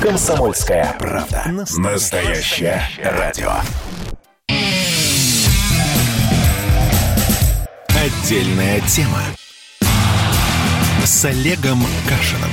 Комсомольская правда. Настоящее радио. Отдельная тема с Олегом Кашиным.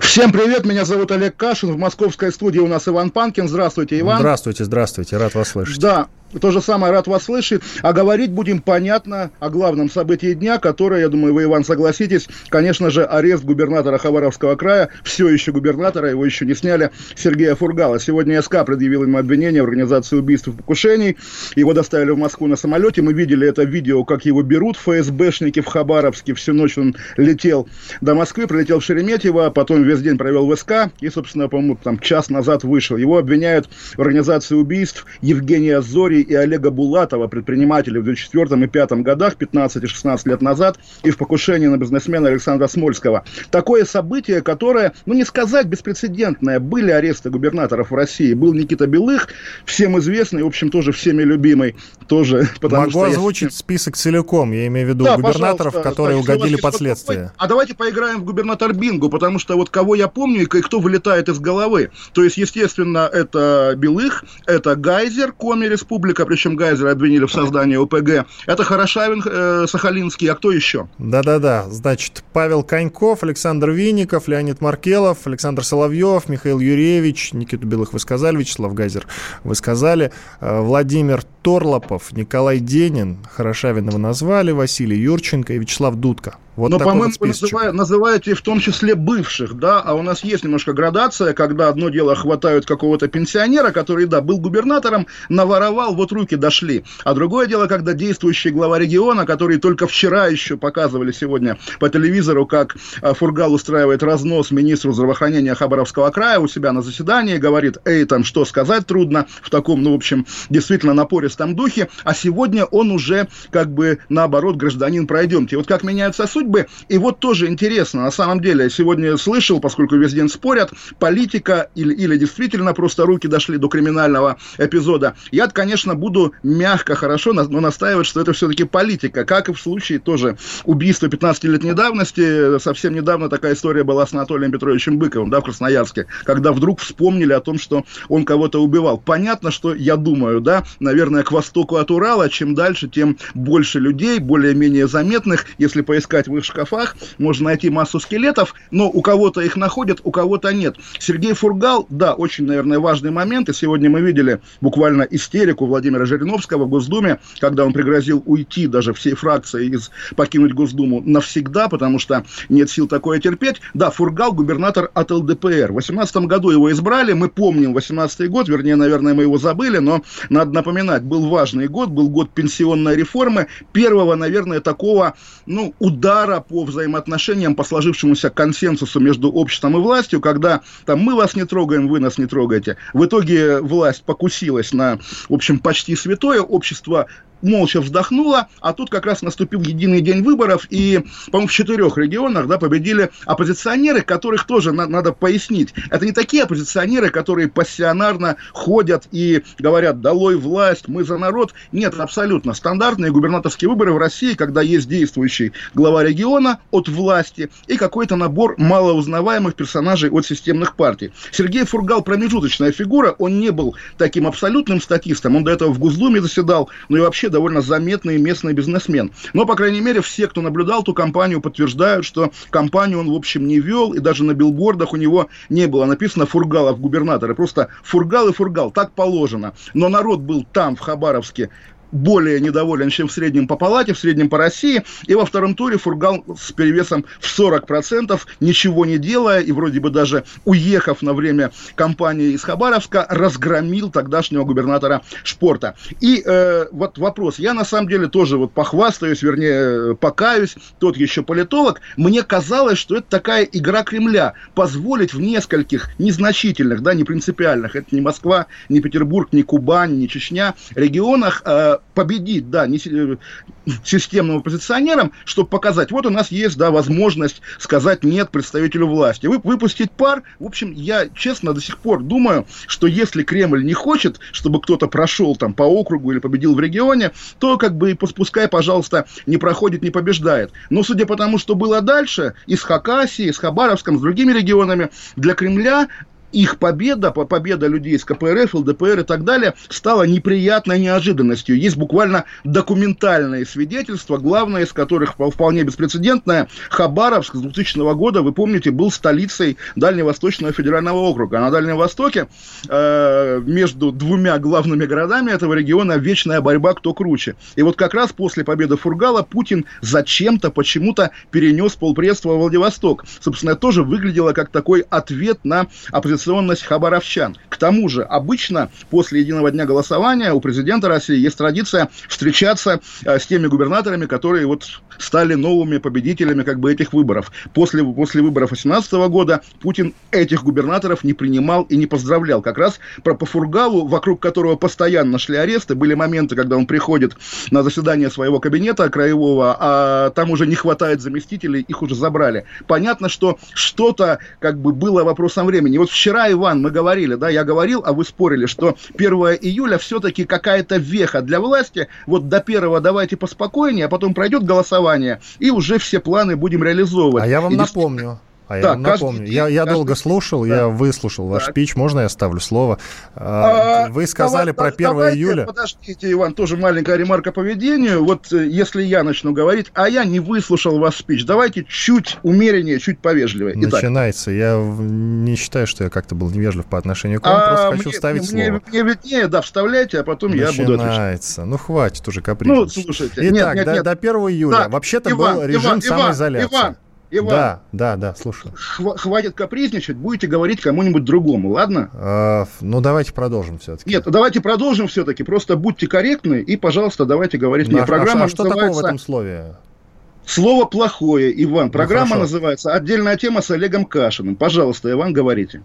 Всем привет, меня зовут Олег Кашин. В московской студии у нас Иван Панкин. Здравствуйте, Иван. Здравствуйте, здравствуйте, рад вас слышать. Да, то же самое, рад вас слышать. А говорить будем понятно о главном событии дня, которое, я думаю, вы, Иван, согласитесь, конечно же, арест губернатора Хабаровского края, все еще губернатора, его еще не сняли, Сергея Фургала. Сегодня СК предъявил ему обвинение в организации убийств и покушений. Его доставили в Москву на самолете. Мы видели это видео, как его берут ФСБшники в Хабаровске. Всю ночь он летел до Москвы, прилетел в Шереметьево, потом весь день провел в СК и, собственно, по-моему, там час назад вышел. Его обвиняют в организации убийств Евгения Зори и Олега Булатова, предпринимателя в 2004 и 2005 годах, 15 и 16 лет назад, и в покушении на бизнесмена Александра Смольского. Такое событие, которое, ну не сказать беспрецедентное, были аресты губернаторов в России. Был Никита Белых, всем известный, в общем, тоже всеми любимый. Тоже, потому Могу что озвучить я... список целиком, я имею в виду да, губернаторов, которые да, угодили под следствие. А давайте поиграем в губернатор Бингу, потому что вот кого я помню и кто вылетает из головы. То есть, естественно, это Белых, это Гайзер, Коми Республика, Республика, причем Гайзера обвинили в создании ОПГ. Это Хорошавин, э, Сахалинский, а кто еще? Да-да-да, значит, Павел Коньков, Александр Винников, Леонид Маркелов, Александр Соловьев, Михаил Юрьевич, Никиту Белых вы сказали, Вячеслав Гайзер вы сказали, э, Владимир Торлопов, Николай Денин, Хорошавина вы назвали, Василий Юрченко и Вячеслав Дудко. Вот Но, по-моему, вот называют, называете в том числе бывших, да, а у нас есть немножко градация, когда одно дело хватают какого-то пенсионера, который, да, был губернатором, наворовал, вот руки дошли. А другое дело, когда действующий глава региона, который только вчера еще показывали сегодня по телевизору, как а, Фургал устраивает разнос министру здравоохранения Хабаровского края у себя на заседании, говорит, эй, там что сказать трудно, в таком, ну, в общем, действительно напористом духе, а сегодня он уже, как бы, наоборот, гражданин, пройдемте. Вот как меняется судьба, бы. И вот тоже интересно, на самом деле, я сегодня слышал, поскольку весь день спорят, политика или, или действительно просто руки дошли до криминального эпизода. Я, конечно, буду мягко, хорошо, но настаивать, что это все-таки политика, как и в случае тоже убийства 15-летней давности. Совсем недавно такая история была с Анатолием Петровичем Быковым, да, в Красноярске, когда вдруг вспомнили о том, что он кого-то убивал. Понятно, что я думаю, да, наверное, к востоку от Урала, чем дальше, тем больше людей, более-менее заметных, если поискать в их шкафах, можно найти массу скелетов, но у кого-то их находят, у кого-то нет. Сергей Фургал, да, очень, наверное, важный момент, и сегодня мы видели буквально истерику Владимира Жириновского в Госдуме, когда он пригрозил уйти даже всей фракции из покинуть Госдуму навсегда, потому что нет сил такое терпеть. Да, Фургал губернатор от ЛДПР. В 2018 году его избрали, мы помним 18 год, вернее, наверное, мы его забыли, но надо напоминать, был важный год, был год пенсионной реформы, первого, наверное, такого, ну, удара удара по взаимоотношениям, по сложившемуся консенсусу между обществом и властью, когда там мы вас не трогаем, вы нас не трогаете. В итоге власть покусилась на, в общем, почти святое, общество молча вздохнула, а тут как раз наступил единый день выборов, и, по-моему, в четырех регионах да, победили оппозиционеры, которых тоже на- надо пояснить. Это не такие оппозиционеры, которые пассионарно ходят и говорят «долой власть, мы за народ». Нет, абсолютно. Стандартные губернаторские выборы в России, когда есть действующий глава региона от власти и какой-то набор малоузнаваемых персонажей от системных партий. Сергей Фургал промежуточная фигура, он не был таким абсолютным статистом, он до этого в Госдуме заседал, но и вообще довольно заметный местный бизнесмен. Но, по крайней мере, все, кто наблюдал ту компанию, подтверждают, что компанию он, в общем, не вел, и даже на билбордах у него не было написано «Фургалов губернатора». Просто «Фургал» и «Фургал», так положено. Но народ был там, в Хабаровске, более недоволен, чем в среднем по палате, в среднем по России. И во втором туре Фургал с перевесом в 40%, ничего не делая, и вроде бы даже уехав на время кампании из Хабаровска, разгромил тогдашнего губернатора Шпорта. И э, вот вопрос. Я на самом деле тоже вот похвастаюсь, вернее, покаюсь, тот еще политолог. Мне казалось, что это такая игра Кремля. Позволить в нескольких незначительных, да, не принципиальных, это не Москва, не Петербург, не Кубань, не Чечня, регионах э, победить, да, не, э, системным оппозиционером, чтобы показать, вот у нас есть, да, возможность сказать нет представителю власти. Вы, выпустить пар, в общем, я честно до сих пор думаю, что если Кремль не хочет, чтобы кто-то прошел там по округу или победил в регионе, то как бы пускай, пожалуйста, не проходит, не побеждает. Но судя по тому, что было дальше, и с Хакасией, и с Хабаровском, с другими регионами, для Кремля их победа, победа людей из КПРФ, ЛДПР и так далее, стала неприятной неожиданностью. Есть буквально документальные свидетельства, главное из которых вполне беспрецедентное. Хабаровск с 2000 года, вы помните, был столицей Дальневосточного федерального округа. А на Дальнем Востоке э, между двумя главными городами этого региона вечная борьба, кто круче. И вот как раз после победы Фургала Путин зачем-то, почему-то перенес полпредства в Владивосток. Собственно, это тоже выглядело как такой ответ на оппозиционную оппозиционность хабаровчан. Тому же, обычно после единого дня голосования у президента России есть традиция встречаться э, с теми губернаторами, которые вот стали новыми победителями как бы этих выборов. После, после выборов 2018 года Путин этих губернаторов не принимал и не поздравлял. Как раз про по Фургалу, вокруг которого постоянно шли аресты, были моменты, когда он приходит на заседание своего кабинета краевого, а там уже не хватает заместителей, их уже забрали. Понятно, что что-то как бы было вопросом времени. Вот вчера, Иван, мы говорили, да, я говорил, а вы спорили, что 1 июля все-таки какая-то веха для власти. Вот до 1 давайте поспокойнее, а потом пройдет голосование, и уже все планы будем реализовывать. А я вам и напомню, а я да, вам напомню, день, я, я долго слушал, да. я выслушал ваш так. спич, можно я ставлю слово? А, Вы сказали давай, про 1 давайте, июля. Подождите, Иван, тоже маленькая ремарка поведению. Вот э, если я начну говорить, а я не выслушал ваш спич, давайте чуть умереннее, чуть повежливее. Итак. Начинается. Я не считаю, что я как-то был невежлив по отношению к вам, а, просто хочу мне, вставить мне, слово. Мне виднее, да, вставляйте, а потом Начинается. я буду Начинается. Ну, хватит уже капризничать. Ну, слушайте. Итак, нет, нет, до, нет. до 1 июля. Да, Вообще-то был режим Иван, самоизоляции. Иван, Иван, да, да, да, слушаю. хватит капризничать, будете говорить кому-нибудь другому, ладно? А, ну, давайте продолжим все-таки. Нет, давайте продолжим все-таки. Просто будьте корректны и, пожалуйста, давайте говорить мне. А, Программа а что называется... такого в этом слове? Слово плохое, Иван. Ну, Программа ну, называется «Отдельная тема с Олегом Кашиным». Пожалуйста, Иван, говорите.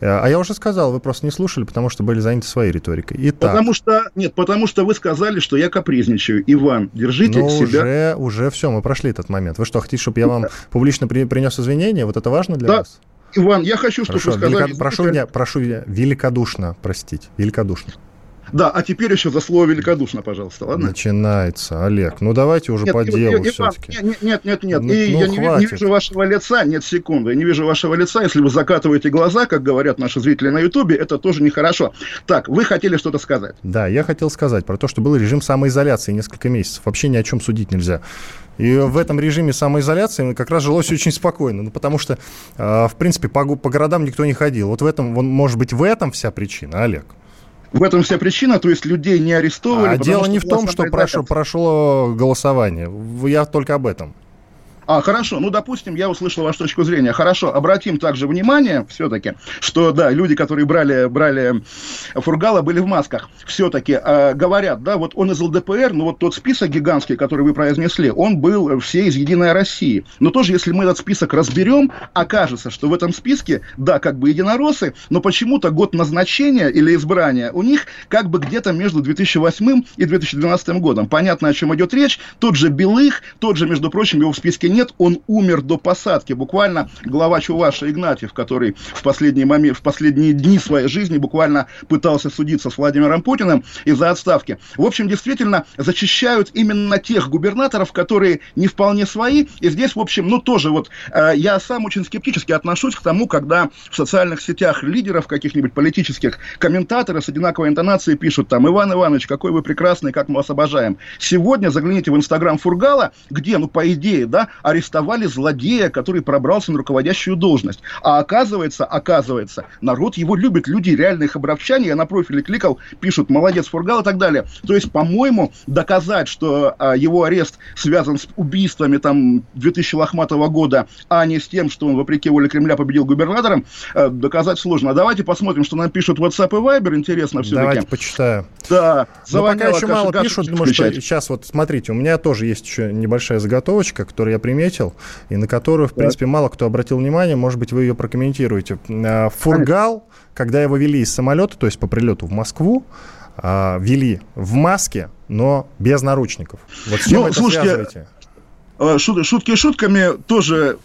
А я уже сказал, вы просто не слушали, потому что были заняты своей риторикой. Итак. Потому что, нет, потому что вы сказали, что я капризничаю. Иван, держите ну, себя... уже, уже все, мы прошли этот момент. Вы что, хотите, чтобы я вам публично при, принес извинения? Вот это важно для да. вас? Иван, я хочу, чтобы Хорошо, вы сказали... Велико... Прошу меня, прошу меня великодушно простить. Великодушно. Да, а теперь еще за слово великодушно, пожалуйста, ладно? Начинается, Олег. Ну давайте уже нет, по делу все-таки. Нет, нет, нет, нет. Ну, и ну, я не, не вижу вашего лица, нет, секунды, я не вижу вашего лица. Если вы закатываете глаза, как говорят наши зрители на Ютубе, это тоже нехорошо. Так, вы хотели что-то сказать? Да, я хотел сказать про то, что был режим самоизоляции несколько месяцев. Вообще ни о чем судить нельзя. И в этом режиме самоизоляции как раз жилось очень спокойно, ну, потому что, э, в принципе, по, по городам никто не ходил. Вот в этом, может быть, в этом вся причина, Олег. В этом вся причина, то есть людей не арестовывали. А дело не в том, что прошло, прошло голосование. Я только об этом. А, хорошо, ну, допустим, я услышал вашу точку зрения. Хорошо, обратим также внимание все-таки, что, да, люди, которые брали, брали Фургала, были в масках. Все-таки э, говорят, да, вот он из ЛДПР, но вот тот список гигантский, который вы произнесли, он был все из «Единой России». Но тоже, если мы этот список разберем, окажется, что в этом списке, да, как бы единороссы, но почему-то год назначения или избрания у них как бы где-то между 2008 и 2012 годом. Понятно, о чем идет речь. Тот же Белых, тот же, между прочим, его в списке нет, нет, он умер до посадки. Буквально глава Чуваша Игнатьев, который в последние, момент, в последние дни своей жизни буквально пытался судиться с Владимиром Путиным из-за отставки. В общем, действительно, зачищают именно тех губернаторов, которые не вполне свои. И здесь, в общем, ну тоже вот э, я сам очень скептически отношусь к тому, когда в социальных сетях лидеров каких-нибудь политических комментаторы с одинаковой интонацией пишут там «Иван Иванович, какой вы прекрасный, как мы вас обожаем». Сегодня загляните в инстаграм Фургала, где, ну, по идее, да, арестовали злодея, который пробрался на руководящую должность. А оказывается, оказывается, народ его любит, люди реально их обращания, я на профиле кликал, пишут «молодец, Фургал» и так далее. То есть, по-моему, доказать, что а, его арест связан с убийствами там 2000 лохматого года, а не с тем, что он, вопреки воле Кремля, победил губернатором, э, доказать сложно. А давайте посмотрим, что нам пишут WhatsApp и Viber, интересно все-таки. Давайте почитаю. Да, Но пока еще мало пишут, думаю, что сейчас вот, смотрите, у меня тоже есть еще небольшая заготовочка, которую я применяю заметил, и на которую, в принципе, мало кто обратил внимание. Может быть, вы ее прокомментируете. А, Фургал, когда его вели из самолета, то есть по прилету в Москву, э, вели в маске, но без наручников. Вот с чем ну, это слушайте, связываете? Э, шут, шутки шутками тоже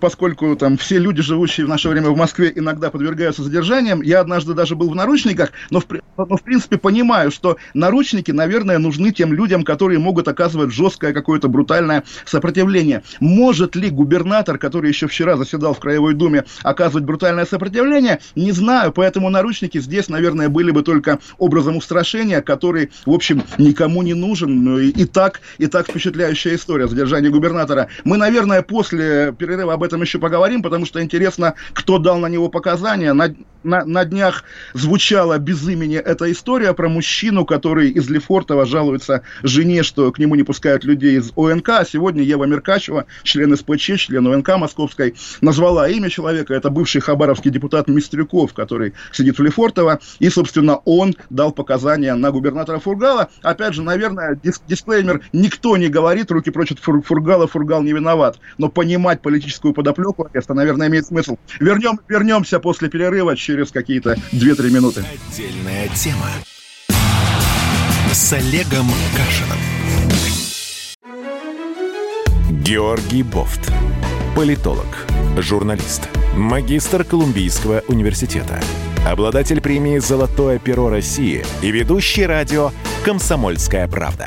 поскольку там все люди, живущие в наше время в Москве, иногда подвергаются задержаниям. Я однажды даже был в наручниках, но в, но в принципе понимаю, что наручники, наверное, нужны тем людям, которые могут оказывать жесткое какое-то брутальное сопротивление. Может ли губернатор, который еще вчера заседал в Краевой Думе, оказывать брутальное сопротивление? Не знаю, поэтому наручники здесь, наверное, были бы только образом устрашения, который, в общем, никому не нужен. Ну, и так, и так впечатляющая история задержания губернатора. Мы, наверное, после перерыва перерыва об этом еще поговорим, потому что интересно, кто дал на него показания. На, на, на днях звучала без имени эта история про мужчину, который из Лефортова жалуется жене, что к нему не пускают людей из ОНК. А сегодня Ева Меркачева, член СПЧ, член ОНК Московской, назвала имя человека. Это бывший хабаровский депутат Мистрюков, который сидит в Лефортово. И, собственно, он дал показания на губернатора Фургала. Опять же, наверное, диск дисклеймер, никто не говорит, руки прочь от Фургала, Фургал не виноват. Но понимать политическую политическую подоплеку ареста, наверное, имеет смысл. Вернем, вернемся после перерыва через какие-то 2-3 минуты. Отдельная тема с Олегом Кашином. Георгий Бофт. Политолог, журналист, магистр Колумбийского университета, обладатель премии «Золотое перо России» и ведущий радио «Комсомольская правда»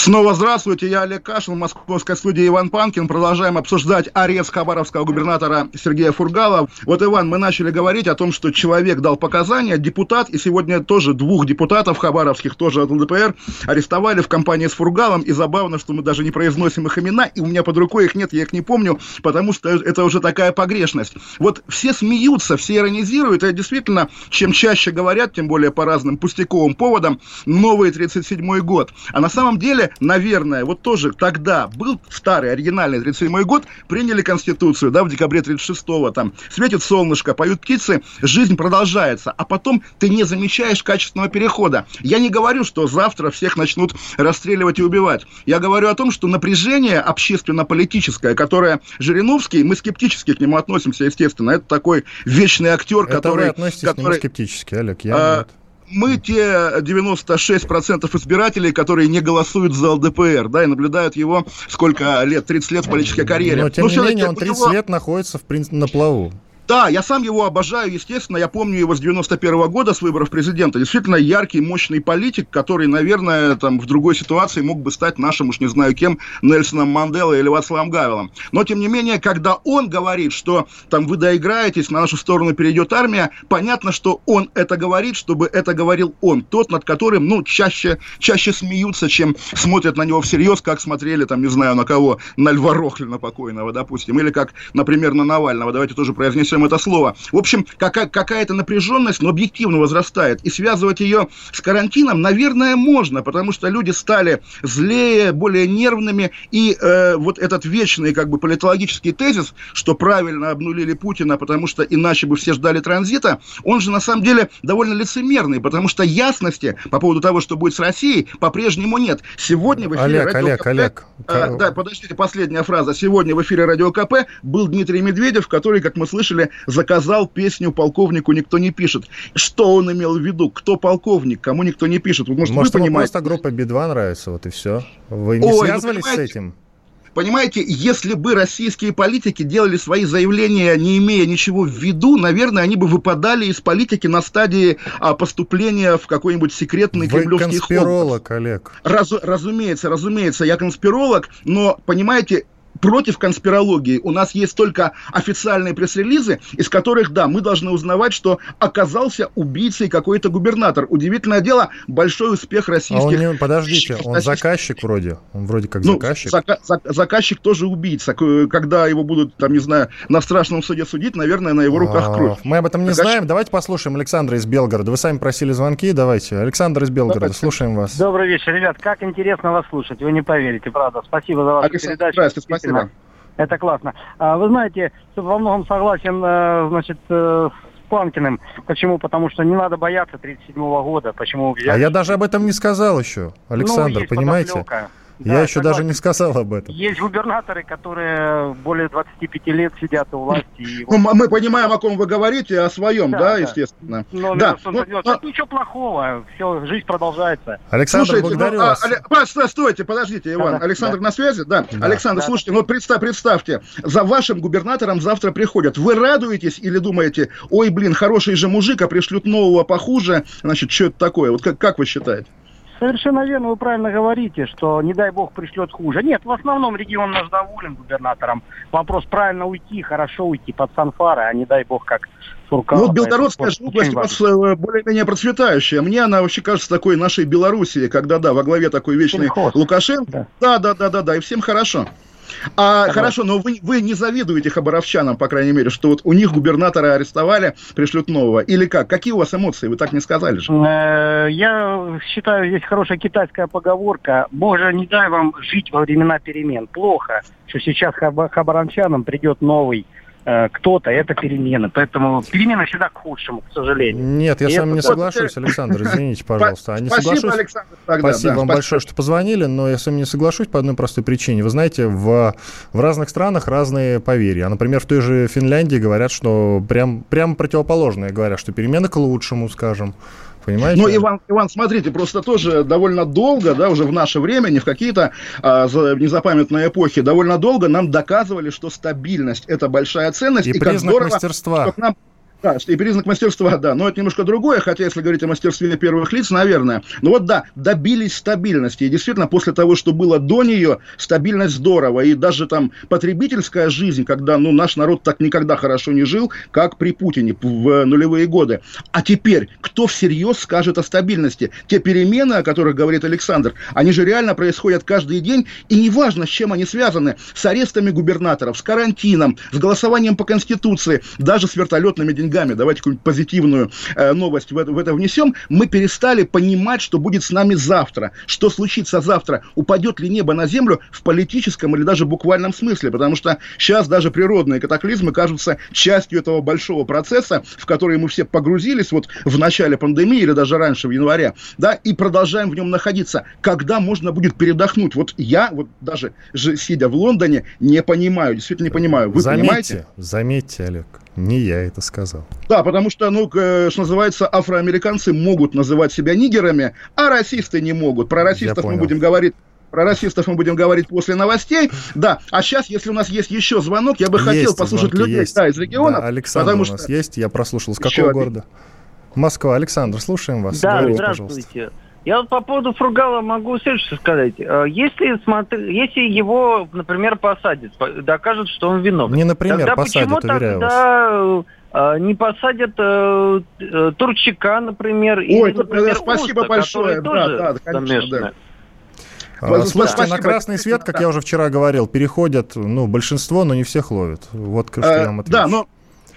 Снова здравствуйте, я Олег Кашин, в московской студии Иван Панкин. Продолжаем обсуждать арест хабаровского губернатора Сергея Фургала. Вот, Иван, мы начали говорить о том, что человек дал показания, депутат, и сегодня тоже двух депутатов хабаровских, тоже от ЛДПР, арестовали в компании с Фургалом, и забавно, что мы даже не произносим их имена, и у меня под рукой их нет, я их не помню, потому что это уже такая погрешность. Вот все смеются, все иронизируют, и действительно, чем чаще говорят, тем более по разным пустяковым поводам, новый 37-й год. А на самом деле наверное, вот тоже тогда был старый, оригинальный 37 год, приняли Конституцию, да, в декабре 36-го, там, светит солнышко, поют птицы, жизнь продолжается, а потом ты не замечаешь качественного перехода. Я не говорю, что завтра всех начнут расстреливать и убивать. Я говорю о том, что напряжение общественно-политическое, которое Жириновский, мы скептически к нему относимся, естественно, это такой вечный актер, это который... вы относитесь который, к нему скептически, Олег, я а, нет мы те 96% избирателей, которые не голосуют за ЛДПР, да, и наблюдают его сколько лет, 30 лет в политической карьере. Но, тем Но, не менее, он 30 него... лет находится, в принципе, на плаву. Да, я сам его обожаю, естественно, я помню его с 91 -го года, с выборов президента. Действительно яркий, мощный политик, который, наверное, там в другой ситуации мог бы стать нашим, уж не знаю кем, Нельсоном Манделой или Вацлавом Гавелом. Но, тем не менее, когда он говорит, что там вы доиграетесь, на нашу сторону перейдет армия, понятно, что он это говорит, чтобы это говорил он, тот, над которым, ну, чаще, чаще смеются, чем смотрят на него всерьез, как смотрели, там, не знаю, на кого, на Льва Рохлина покойного, допустим, или как, например, на Навального. Давайте тоже произнесем используем это слово. В общем, какая- какая-то напряженность, но объективно возрастает. И связывать ее с карантином, наверное, можно, потому что люди стали злее, более нервными. И э, вот этот вечный как бы политологический тезис, что правильно обнулили Путина, потому что иначе бы все ждали транзита, он же на самом деле довольно лицемерный, потому что ясности по поводу того, что будет с Россией, по-прежнему нет. Сегодня в эфире Олег, Радио Олег, КП... Олег. Э, да, подождите, последняя фраза. Сегодня в эфире Радио КП был Дмитрий Медведев, который, как мы слышали, заказал песню полковнику никто не пишет. Что он имел в виду? Кто полковник? Кому никто не пишет? Может, Может вы понимаете? просто группа Би-2 нравится, вот и все. Вы не Ой, ну, связывались с этим? Понимаете, если бы российские политики делали свои заявления, не имея ничего в виду, наверное, они бы выпадали из политики на стадии а, поступления в какой-нибудь секретный Вы кремлевский конспиролог, ход. Олег. Раз, разумеется, разумеется, я конспиролог, но, понимаете, против конспирологии. У нас есть только официальные пресс-релизы, из которых, да, мы должны узнавать, что оказался убийцей какой-то губернатор. Удивительное дело, большой успех российских... А он не, подождите, он заказчик вроде, он вроде как ну, заказчик. Зака- за- заказчик тоже убийца. Когда его будут, там, не знаю, на страшном суде судить, наверное, на его руках а, кровь. Мы об этом не заказчик... знаем. Давайте послушаем Александра из Белгорода. Вы сами просили звонки, давайте. Александр из Белгорода, давайте. слушаем вас. Добрый вечер, ребят. Как интересно вас слушать, вы не поверите, правда. Спасибо за вашу Александр, передачу. Здравствуйте, спасибо. Это классно. А, вы знаете, во многом согласен, э, значит, э, с Панкиным. Почему? Потому что не надо бояться 37 года. Почему взять... А я даже об этом не сказал еще, Александр, ну, понимаете? Подоплека. Я Да, еще согласен. даже не сказал об этом. Есть губернаторы, которые более 25 лет сидят у власти. И Ну, мы понимаем, о ком вы говорите, о своем, Да, да, да. естественно. номер да, ну, делать. но- Это ничего плохого. Все, жизнь продолжается. Александр, Слушайте, благодарю ну, а, вас. Па- стой- стойте, подождите, Иван. Да-да, Александр да. на связи? Да. Да. Александр, Да. слушайте, ну представь, представьте, за вашим губернатором завтра приходят. Вы радуетесь или думаете, ой, блин, хороший же мужик, а пришлют нового похуже? Значит, что это такое? Вот как, как вы считаете? Совершенно верно, вы правильно говорите, что не дай бог пришлет хуже. Нет, в основном регион наш доволен губернатором. Вопрос правильно уйти, хорошо уйти под Санфары, а не дай бог как Суркала. Ну, вот Белгородская область у вас э, более-менее процветающая. Мне она вообще кажется такой нашей Белоруссии, когда, да, во главе такой вечный. Лукашенко. Да, да, да, да, да, и всем хорошо. А хорошо, но вы, вы не завидуете хабаровчанам, по крайней мере, что вот у них губернатора арестовали, пришлют нового. Или как? Какие у вас эмоции? Вы так не сказали же. Э, Я считаю, есть хорошая китайская поговорка. Боже, не дай вам жить во времена перемен. Плохо, что сейчас хаба- хабаранчанам придет новый кто-то, это перемены. Поэтому перемены всегда к худшему, к сожалению. Нет, я И с вами это не вот, соглашусь, Александр, извините, пожалуйста. А не Спасибо, соглашусь. Александр. тогда, Спасибо да, вам спасибо. большое, что позвонили, но я с вами не соглашусь по одной простой причине. Вы знаете, в, в разных странах разные поверья. А, например, в той же Финляндии говорят, что прям, прям противоположное. Говорят, что перемены к лучшему, скажем. Понимаете? Ну, Иван, Иван, смотрите, просто тоже довольно долго, да, уже в наше время, не в какие-то а, за- незапамятные эпохи, довольно долго нам доказывали, что стабильность – это большая ценность. И и признак здорово, мастерства. что к нам да, и признак мастерства, да, но это немножко другое, хотя если говорить о мастерстве первых лиц, наверное. Но вот да, добились стабильности, и действительно после того, что было до нее, стабильность здорово, и даже там потребительская жизнь, когда, ну, наш народ так никогда хорошо не жил, как при Путине в нулевые годы. А теперь, кто всерьез скажет о стабильности? Те перемены, о которых говорит Александр, они же реально происходят каждый день, и неважно, с чем они связаны, с арестами губернаторов, с карантином, с голосованием по Конституции, даже с вертолетными деньгами, давайте какую-нибудь позитивную э, новость в это, в это внесем, мы перестали понимать, что будет с нами завтра, что случится завтра, упадет ли небо на землю в политическом или даже буквальном смысле, потому что сейчас даже природные катаклизмы кажутся частью этого большого процесса, в который мы все погрузились вот в начале пандемии или даже раньше, в январе, да, и продолжаем в нем находиться. Когда можно будет передохнуть? Вот я, вот даже же, сидя в Лондоне, не понимаю, действительно не понимаю. Вы заметьте, понимаете? заметьте, Олег, не я это сказал. Да, потому что, ну, к- что называется, афроамериканцы могут называть себя нигерами, а расисты не могут. Про расистов мы будем говорить. Про расистов мы будем говорить после новостей. Да, а сейчас, если у нас есть еще звонок, я бы хотел Есть послушать звонки, людей есть. да, из регионов. Да, Александр потому у что... нас есть, я прослушал. С Еще какого один. города? Москва. Александр, слушаем вас. Да, Говорите, здравствуйте. Я вот по поводу Фургала могу следующее сказать. Э, Если, смотри, если его, например, посадят, по- докажут, что он виновен, Не например, тогда посадят, почему уверяю вас. тогда э, не посадят э, э, Турчака, например, Ой, или, например, спасибо Уста, большое. который Да, тоже да, да, конечно, да. А, Спасибо. Слушайте, на Спасибо. красный свет, как я уже вчера говорил, переходят, ну, большинство, но не всех ловят. Вот что я вам Э, отвечу. Да, но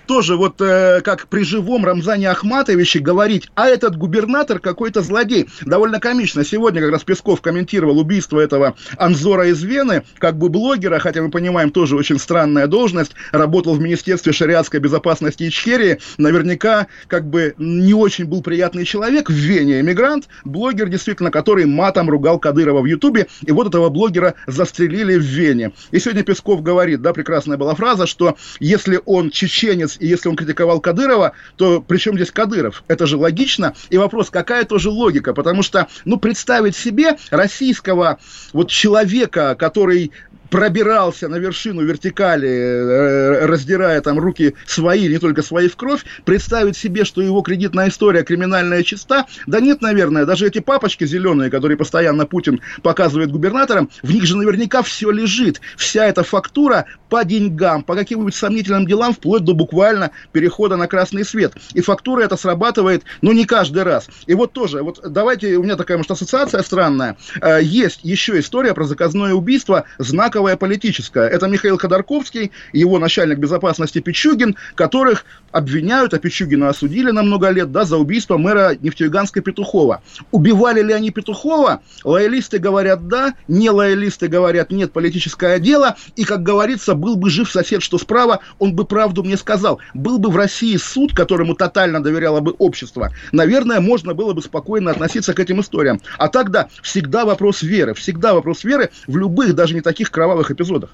тоже вот э, как при живом Рамзане Ахматовиче говорить, а этот губернатор какой-то злодей. Довольно комично. Сегодня как раз Песков комментировал убийство этого Анзора из Вены, как бы блогера, хотя мы понимаем, тоже очень странная должность, работал в Министерстве шариатской безопасности Ичкерии, наверняка как бы не очень был приятный человек в Вене, эмигрант, блогер действительно, который матом ругал Кадырова в Ютубе, и вот этого блогера застрелили в Вене. И сегодня Песков говорит, да, прекрасная была фраза, что если он чеченец и если он критиковал Кадырова, то при чем здесь Кадыров? Это же логично. И вопрос, какая тоже логика? Потому что, ну, представить себе российского вот человека, который пробирался на вершину вертикали, э, раздирая там руки свои, не только свои в кровь, представить себе, что его кредитная история криминальная чиста, да нет, наверное, даже эти папочки зеленые, которые постоянно Путин показывает губернаторам, в них же наверняка все лежит, вся эта фактура по деньгам, по каким-нибудь сомнительным делам, вплоть до буквально перехода на красный свет. И фактура это срабатывает, ну, не каждый раз. И вот тоже, вот давайте, у меня такая, может, ассоциация странная, Э, есть еще история про заказное убийство знакового фейковая политическая. Это Михаил Ходорковский, его начальник безопасности Пичугин, которых обвиняют, а Пичугина осудили на много лет, да, за убийство мэра Нефтеюганска Петухова. Убивали ли они Петухова? Лоялисты говорят да, не лоялисты говорят нет, политическое дело. И, как говорится, был бы жив сосед, что справа, он бы правду мне сказал. Был бы в России суд, которому тотально доверяло бы общество, наверное, можно было бы спокойно относиться к этим историям. А тогда всегда вопрос веры, всегда вопрос веры в любых, даже не таких кровавых эпизодах.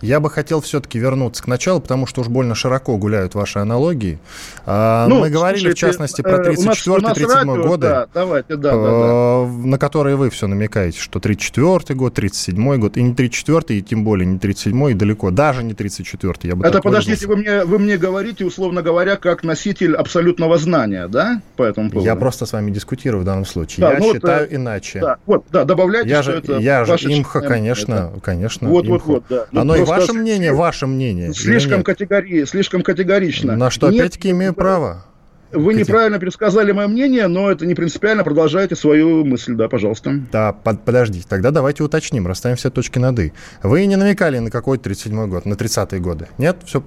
Я бы хотел все-таки вернуться к началу, потому что уж больно широко гуляют ваши аналогии. А, ну, Мы говорили, слушайте, в частности, про 34-37 годы, да, давайте, да, да, да. на которые вы все намекаете, что 34-й год, 37-й год, и не 34-й, и тем более не 37-й, и далеко, даже не 34-й. Я бы Это, подождите, вы мне, вы мне говорите, условно говоря, как носитель абсолютного знания, да, по этому поводу? Я просто с вами дискутирую в данном случае. Да, я ну, считаю вот, иначе. Да, вот, да, добавляйте, я что же, это Я же имха, конечно, это. конечно. Вот, имха. вот, вот, да. Ну, Оно и ваше мнение, ваше мнение. Слишком, категори... слишком категорично. На что, опять-таки, имею право. Вы неправильно пересказали мое мнение, но это не принципиально. Продолжайте свою мысль, да, пожалуйста. Да, под, подождите. Тогда давайте уточним, расставим все точки над «и». Вы не намекали на какой 37-й год, на 30-е годы? Нет? Все...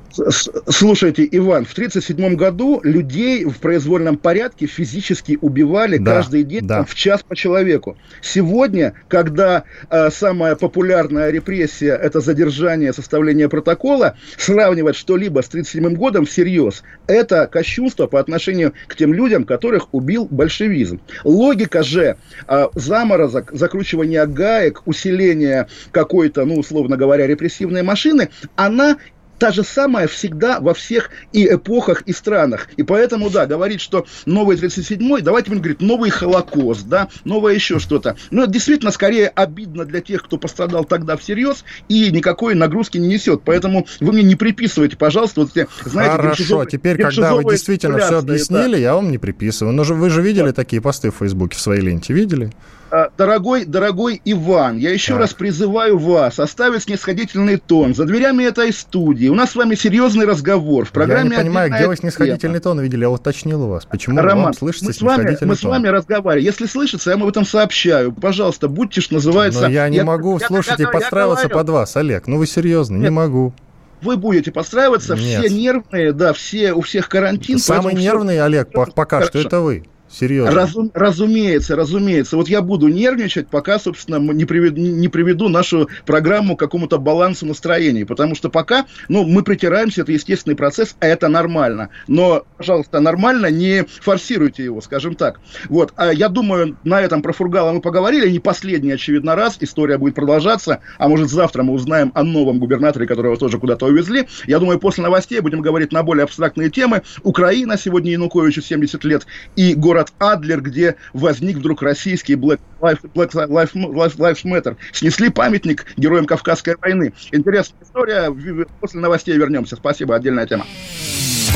Слушайте, Иван, в 37-м году людей в произвольном порядке физически убивали да, каждый день да. в час по человеку. Сегодня, когда э, самая популярная репрессия – это задержание, составление протокола, сравнивать что-либо с 37-м годом всерьез – это кощунство по отношению отношению к тем людям, которых убил большевизм. Логика же э, заморозок, закручивания гаек, усиления какой-то, ну, условно говоря, репрессивной машины, она та же самая всегда во всех и эпохах, и странах. И поэтому, да, говорить, что новый 37-й, давайте будем говорить, новый Холокост, да, новое еще что-то. Но это действительно скорее обидно для тех, кто пострадал тогда всерьез и никакой нагрузки не несет. Поэтому вы мне не приписывайте, пожалуйста, вот эти, знаете, Хорошо, теперь, когда вы действительно все объяснили, да. я вам не приписываю. Но же вы же видели да. такие посты в Фейсбуке в своей ленте, видели? А, дорогой, дорогой Иван, я еще так. раз призываю вас оставить снисходительный тон за дверями этой студии. У нас с вами серьезный разговор. В программе я не понимаю, где вы снисходительный тон видели? Я уточнил у вас. Почему Роман, вам слышится мы с вами, Мы с вами разговариваем. Если слышится, я вам об этом сообщаю. Пожалуйста, будьте, что называется... Но я не я, могу я, слушать я, и подстраиваться под вас, Олег. Ну вы серьезно, Нет. не могу вы будете подстраиваться, Нет. все нервные, да, все, у всех карантин. Самый нервный, все... Олег, пока Хорошо. что это вы. Серьезно? Разум, разумеется, разумеется. Вот я буду нервничать, пока, собственно, не приведу, не приведу нашу программу к какому-то балансу настроений. Потому что пока, ну, мы притираемся, это естественный процесс, а это нормально. Но, пожалуйста, нормально, не форсируйте его, скажем так. Вот. А я думаю, на этом про Фургала мы поговорили. Не последний, очевидно, раз. История будет продолжаться. А может, завтра мы узнаем о новом губернаторе, которого тоже куда-то увезли. Я думаю, после новостей будем говорить на более абстрактные темы. Украина сегодня Януковичу 70 лет и город город Адлер, где возник вдруг российский Black Lives, Black Lives, Lives Matter. Снесли памятник героям Кавказской войны. Интересная история. После новостей вернемся. Спасибо. Отдельная тема.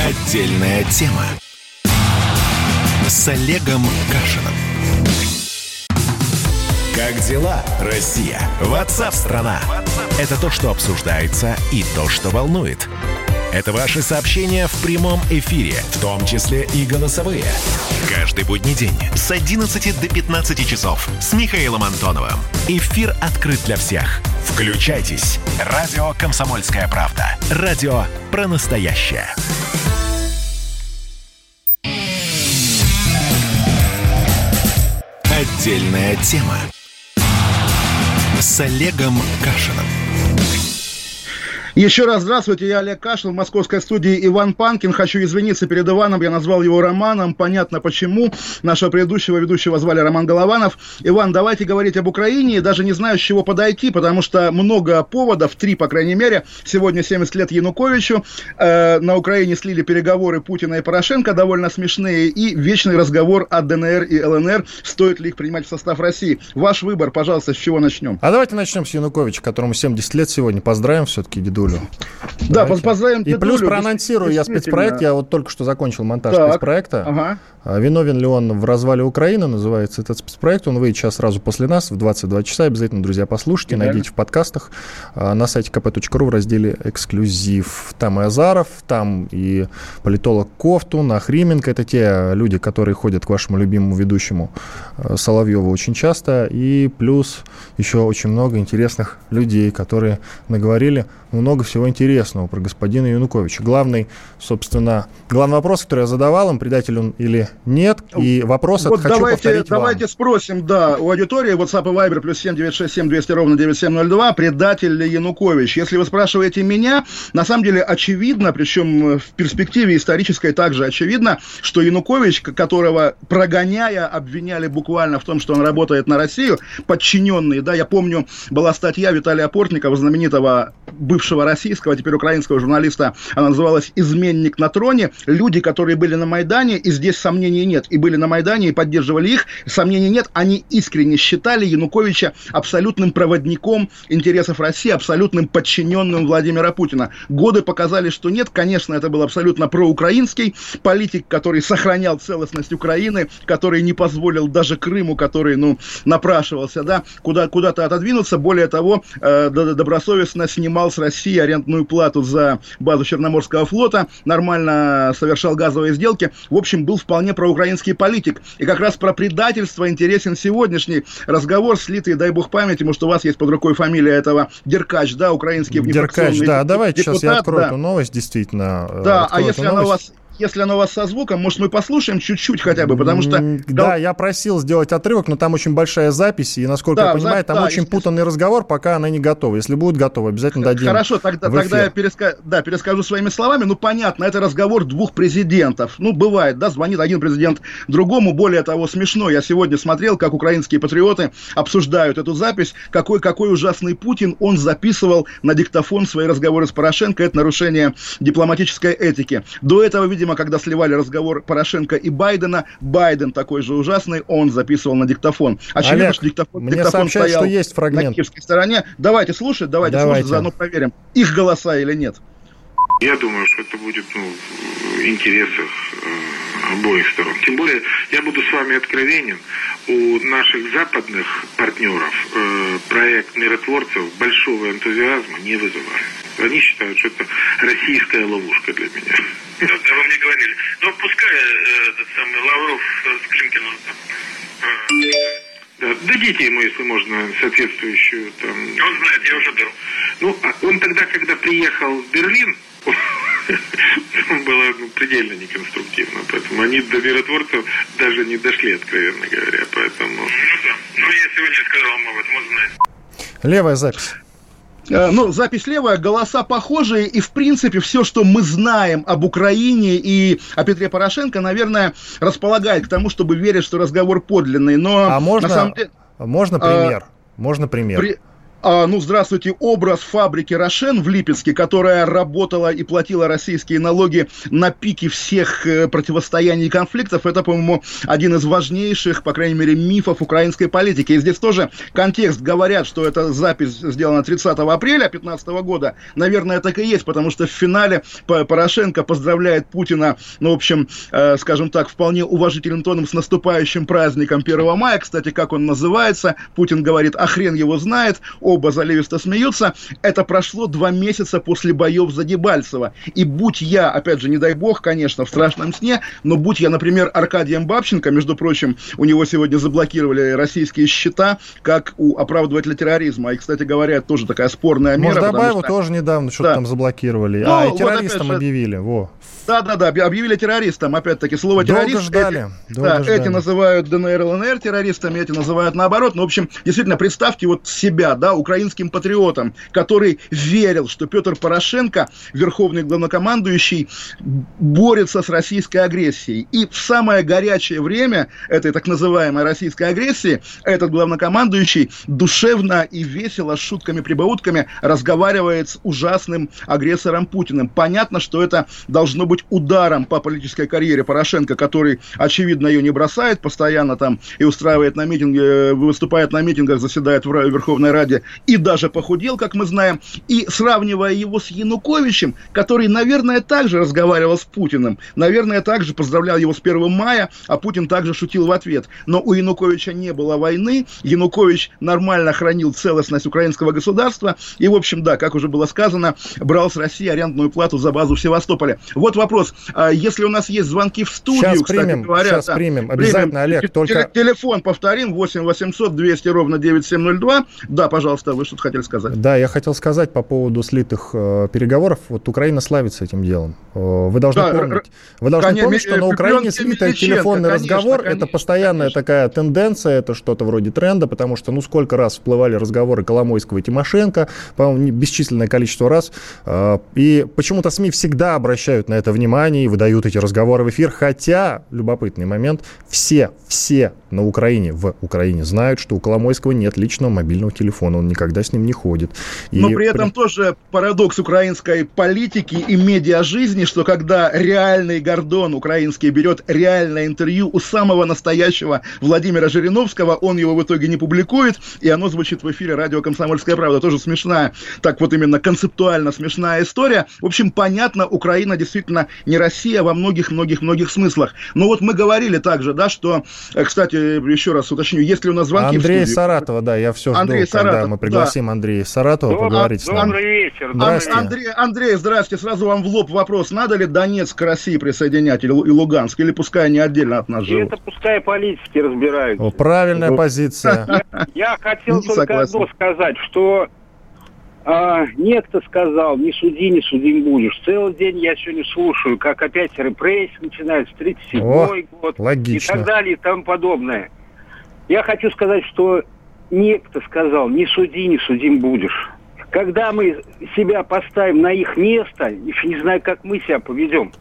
Отдельная тема. С Олегом Кашином. Как дела, Россия? Ватсап-страна! Это то, что обсуждается и то, что волнует. Это ваши сообщения в прямом эфире, в том числе и голосовые. Каждый будний день с 11 до 15 часов с Михаилом Антоновым. Эфир открыт для всех. Включайтесь. Радио «Комсомольская правда». Радио про настоящее. Отдельная тема с Олегом Кашиным. Еще раз здравствуйте, я Олег Кашин, в московской студии Иван Панкин. Хочу извиниться перед Иваном, я назвал его Романом, понятно почему. Нашего предыдущего ведущего звали Роман Голованов. Иван, давайте говорить об Украине, даже не знаю, с чего подойти, потому что много поводов, три, по крайней мере. Сегодня 70 лет Януковичу, э, на Украине слили переговоры Путина и Порошенко, довольно смешные, и вечный разговор о ДНР и ЛНР, стоит ли их принимать в состав России. Ваш выбор, пожалуйста, с чего начнем? А давайте начнем с Януковича, которому 70 лет сегодня. Поздравим все-таки, деду дедулю. Да, Давайте. поздравим И плюс проанонсирую я спецпроект, я вот только что закончил монтаж так. спецпроекта. Ага. А, «Виновен ли он в развале Украины» называется этот спецпроект. Он выйдет сейчас сразу после нас в 22 часа. Обязательно, друзья, послушайте, и найдите в подкастах а, на сайте kp.ru в разделе «Эксклюзив». Там и Азаров, там и политолог Кофтун, Ахрименко. Это те люди, которые ходят к вашему любимому ведущему а, Соловьеву очень часто. И плюс еще очень много интересных людей, которые наговорили много всего интересного про господина Януковича. Главный, собственно, главный вопрос, который я задавал им, предатель он или нет, и вопрос вот хочу давайте, повторить Давайте вам. спросим, да, у аудитории WhatsApp и Viber плюс 7967 200 ровно 9702, предатель ли Янукович? Если вы спрашиваете меня, на самом деле очевидно, причем в перспективе исторической также очевидно, что Янукович, которого прогоняя, обвиняли буквально в том, что он работает на Россию, подчиненный, да, я помню, была статья Виталия Портникова, знаменитого бывшего российского, теперь украинского журналиста, она называлась «Изменник на троне». Люди, которые были на Майдане, и здесь сомнений нет, и были на Майдане, и поддерживали их, сомнений нет, они искренне считали Януковича абсолютным проводником интересов России, абсолютным подчиненным Владимира Путина. Годы показали, что нет, конечно, это был абсолютно проукраинский политик, который сохранял целостность Украины, который не позволил даже Крыму, который, ну, напрашивался, да, куда, куда-то отодвинуться. Более того, э, добросовестно снимал с России арендную плату за базу Черноморского флота, нормально совершал газовые сделки. В общем, был вполне проукраинский политик. И как раз про предательство интересен сегодняшний разговор, слитый, дай бог памяти, может, у вас есть под рукой фамилия этого Деркач, да, украинский Деркач, да, давайте депутат, сейчас я открою да. эту новость, действительно. Да, а если она у вас если оно у вас со звуком, может, мы послушаем чуть-чуть хотя бы, потому что... Да, я просил сделать отрывок, но там очень большая запись, и, насколько да, я понимаю, там да, очень путанный разговор, пока она не готова. Если будет готова, обязательно дадим Хорошо, тогда, тогда я переска... да, перескажу своими словами. Ну, понятно, это разговор двух президентов. Ну, бывает, да, звонит один президент другому. Более того, смешно. Я сегодня смотрел, как украинские патриоты обсуждают эту запись. Какой, какой ужасный Путин он записывал на диктофон свои разговоры с Порошенко. Это нарушение дипломатической этики. До этого, видимо, видимо, когда сливали разговор Порошенко и Байдена, Байден такой же ужасный, он записывал на диктофон. Очевидно, Олег, что диктофон, мне диктофон стоял что есть фрагмент. на киевской стороне. Давайте слушать, давайте, давайте. слушать, заодно проверим, их голоса или нет. Я думаю, что это будет ну, в интересах э, обоих сторон. Тем более, я буду с вами откровенен, у наших западных партнеров э, проект миротворцев большого энтузиазма не вызывает. Они считают, что это российская ловушка для меня. Да, да вы мне говорили. Но пускай э, этот самый Лавров с Климкиным э, да, дадите ему, если можно, соответствующую там... Он знает, я уже дал. Ну, а он тогда, когда приехал в Берлин, было ну, предельно неконструктивно. Поэтому они до миротворцев даже не дошли, откровенно говоря. Поэтому... Ну да. Ну, я сегодня сказал ему об этом, он знает. Левая запись. Э, ну, запись левая, голоса похожие, и, в принципе, все, что мы знаем об Украине и о Петре Порошенко, наверное, располагает к тому, чтобы верить, что разговор подлинный. Но а можно, на самом деле, можно пример? А, можно пример? При, а, ну, здравствуйте, образ фабрики «Рошен» в Липецке, которая работала и платила российские налоги на пике всех э, противостояний и конфликтов, это, по-моему, один из важнейших, по крайней мере, мифов украинской политики. И здесь тоже контекст. Говорят, что эта запись сделана 30 апреля 2015 года. Наверное, так и есть, потому что в финале Порошенко поздравляет Путина, ну, в общем, э, скажем так, вполне уважительным тоном с наступающим праздником 1 мая. Кстати, как он называется? Путин говорит, а хрен его знает оба заливисто смеются. Это прошло два месяца после боев за Дебальцево. И будь я, опять же, не дай бог, конечно, в страшном сне, но будь я, например, Аркадием Бабченко, между прочим, у него сегодня заблокировали российские счета, как у оправдывателя терроризма. И, кстати говоря, тоже такая спорная мера. Мордобаеву что... тоже недавно что-то да. там заблокировали. Ну, а, и террористам вот объявили. Во. Да-да-да, объявили террористом. Опять-таки, слово Долго террорист... ждали. Эти, Долго да, ждали. эти называют ДНР, ЛНР террористами, эти называют наоборот. Ну, в общем, действительно, представьте вот себя, да, украинским патриотом, который верил, что Петр Порошенко, верховный главнокомандующий, борется с российской агрессией. И в самое горячее время этой так называемой российской агрессии этот главнокомандующий душевно и весело, с шутками-прибаутками разговаривает с ужасным агрессором Путиным. Понятно, что это должно быть ударом по политической карьере Порошенко, который, очевидно, ее не бросает постоянно там и устраивает на митинге, выступает на митингах, заседает в Верховной Раде и даже похудел, как мы знаем, и сравнивая его с Януковичем, который, наверное, также разговаривал с Путиным, наверное, также поздравлял его с 1 мая, а Путин также шутил в ответ. Но у Януковича не было войны, Янукович нормально хранил целостность украинского государства, и, в общем, да, как уже было сказано, брал с России арендную плату за базу в Севастополе. Вот вопрос, а если у нас есть звонки в студию, сейчас кстати примем, говоря, сейчас да, примем, обязательно, примем. Олег, только... Телефон повторим, 8 800 200 ровно 9702. Да, пожалуйста, вы что-то хотели сказать. Да, я хотел сказать по поводу слитых э, переговоров. Вот Украина славится этим делом. Э, вы должны Да, помнить, вы должны конечно, помнить, что на Пленки Украине слитый телефонный конечно, разговор конечно, это постоянная конечно. такая тенденция, это что-то вроде тренда, потому что ну сколько раз всплывали разговоры Коломойского и Тимошенко, по-моему, бесчисленное количество раз. Э, И почему-то СМИ всегда обращают на это внимание и выдают эти разговоры в эфир, хотя, любопытный момент, все, все на Украине, в Украине знают, что у Коломойского нет личного мобильного телефона, он никогда с ним не ходит. И Но при этом тоже парадокс украинской политики и медиа-жизни, что когда реальный Гордон украинский берет реальное интервью у самого настоящего Владимира Жириновского, он его в итоге не публикует, и оно звучит в эфире радио «Комсомольская правда». Тоже смешная, так вот именно концептуально смешная история. В общем, понятно, Украина действительно не Россия во многих-многих-многих смыслах. Но вот мы говорили также, да, что, э, кстати, еще раз уточню, если у нас звонки Андрей Саратова, да, я все жду, Андрей когда Саратов, мы пригласим Андрея Саратова Добрый- поговорить с нами. Добрый вечер. Здрасте. Ан- Андрей, Андрей, здрасте. Сразу вам в лоб вопрос. Надо ли Донецк к России присоединять или, и Луганск? Или пускай они отдельно от нас И живут? это пускай политики разбираются. О, правильная Ну. позиция. Я хотел Не только согласен. одно сказать, что а, некто сказал, не суди, не судим будешь. Целый день я сегодня слушаю, как опять репрессии начинаются, 37-й год Логично. и так далее и тому подобное. Я хочу сказать, что некто сказал, не суди, не судим будешь. Когда мы себя поставим на их место, еще не знаю, как мы себя поведем,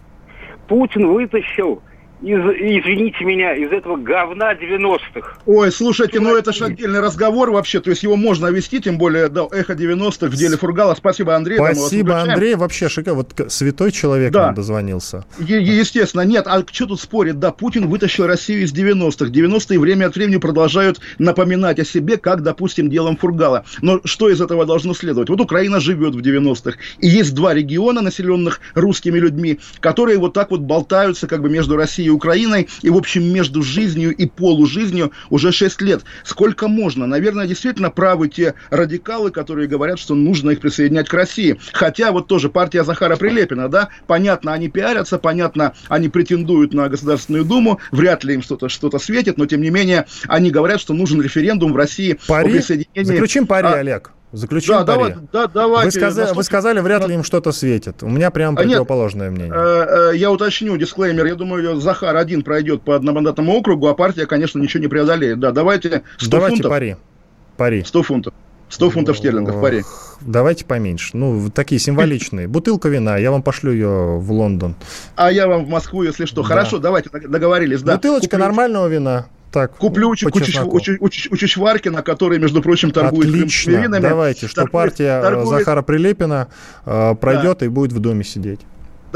Путин вытащил из, извините меня, из этого говна 90-х. Ой, слушайте, ну это же отдельный разговор вообще, то есть его можно вести, тем более, да, эхо 90-х в деле Фургала. Спасибо, Андрей. Спасибо. Андрей. Вообще шикарно. Вот святой человек Да. нам дозвонился. Е- естественно, нет, а что тут спорить? Да, Путин вытащил Россию из 90-х. 90-е время от времени продолжают напоминать о себе, как, допустим, делом Фургала. Но что из этого должно следовать? Вот Украина живет в 90-х, и есть два региона, населенных русскими людьми, которые вот так вот болтаются как бы между Россией и Украиной, и, в общем, между жизнью и полужизнью уже 6 лет. Сколько можно? Наверное, действительно правы те радикалы, которые говорят, что нужно их присоединять к России. Хотя вот тоже партия Захара Прилепина, да, понятно, они пиарятся, понятно, они претендуют на Государственную Думу, вряд ли им что-то что светит, но тем не менее они говорят, что нужен референдум в России о Пари? присоединении. Заключим пари, А, Олег. Заключим Да, пари. давай, да, давайте. Вы, насколько- вы сказали, вряд ли им что-то светит. У меня прям А нет, противоположное мнение. Э, э, Я уточню, дисклеймер. Я думаю, Захар один пройдет по одномандатному округу, а партия, конечно, ничего не преодолеет. Да, давайте 100 Давайте фунтов. пари. Пари. 100 фунтов. 100 фунтов стерлингов пари. Давайте поменьше. Ну, такие символичные. Бутылка вина, я вам пошлю ее в Лондон. А я вам в Москву, если что. Да. Хорошо, давайте дог- договорились. Да. Бутылочка Куплю- нормального вина. Так, Куплю у, по Чу- у Чуч- чесноку. у Чу- у Чу- у Чучваркина, который, между прочим, торгует Отлично. Давайте, что Торгует- партия э, торгует- Захара Прилепина э, пройдет и будет в доме сидеть.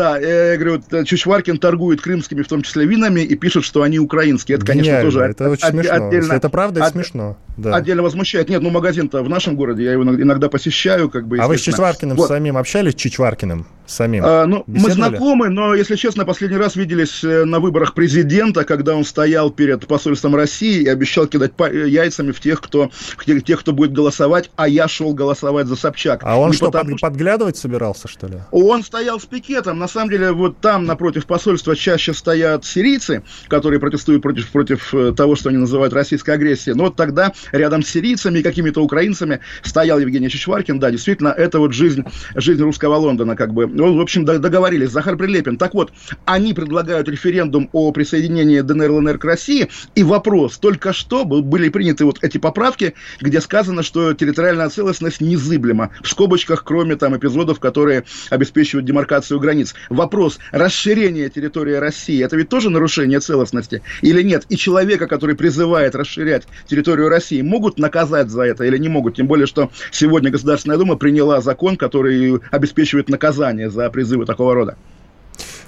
Да, я говорю, т- Чучваркин торгует крымскими, в том числе, винами, и пишет, что они украинские. Это, конечно, Гениально, тоже это от- очень от- смешно. отдельно- Если это правда, это от- смешно. Да. Отдельно возмущает. Нет, ну магазин-то в нашем городе, я его иногда- посещаю, как бы. А вы с. Чичваркиным Вот. самим общались? Чичваркиным самим? А, ну, мы Беседовали? знакомы, но, если честно, последний раз виделись э, на выборах президента, когда он стоял перед посольством России и обещал кидать э, яйцами в тех, кто, в тех, тех, кто будет голосовать, а я шел голосовать за Собчак. А он Не что, потому под- подглядывать собирался, что ли? Он стоял с пикетом. На самом деле, вот там, напротив посольства, чаще стоят сирийцы, которые протестуют против, против э, того, что они называют российской агрессией. Но вот тогда рядом с сирийцами и какими-то украинцами стоял Евгений Чичваркин. Да, действительно, это вот жизнь, жизнь русского Лондона, как бы. Ну, в общем, договорились. Захар Прилепин. Так вот, они предлагают референдум о присоединении ДНР, ЛНР к России. И вопрос. Только что был- были приняты вот эти поправки, где сказано, что территориальная целостность незыблема. В скобочках, кроме там эпизодов, которые обеспечивают демаркацию границ. Вопрос. Расширение территории России. Это ведь тоже нарушение целостности? Или нет? И человека, который призывает расширять территорию России, могут наказать за это или не могут? Тем более, что сегодня Государственная Дума приняла закон, который обеспечивает наказание за призывы такого рода.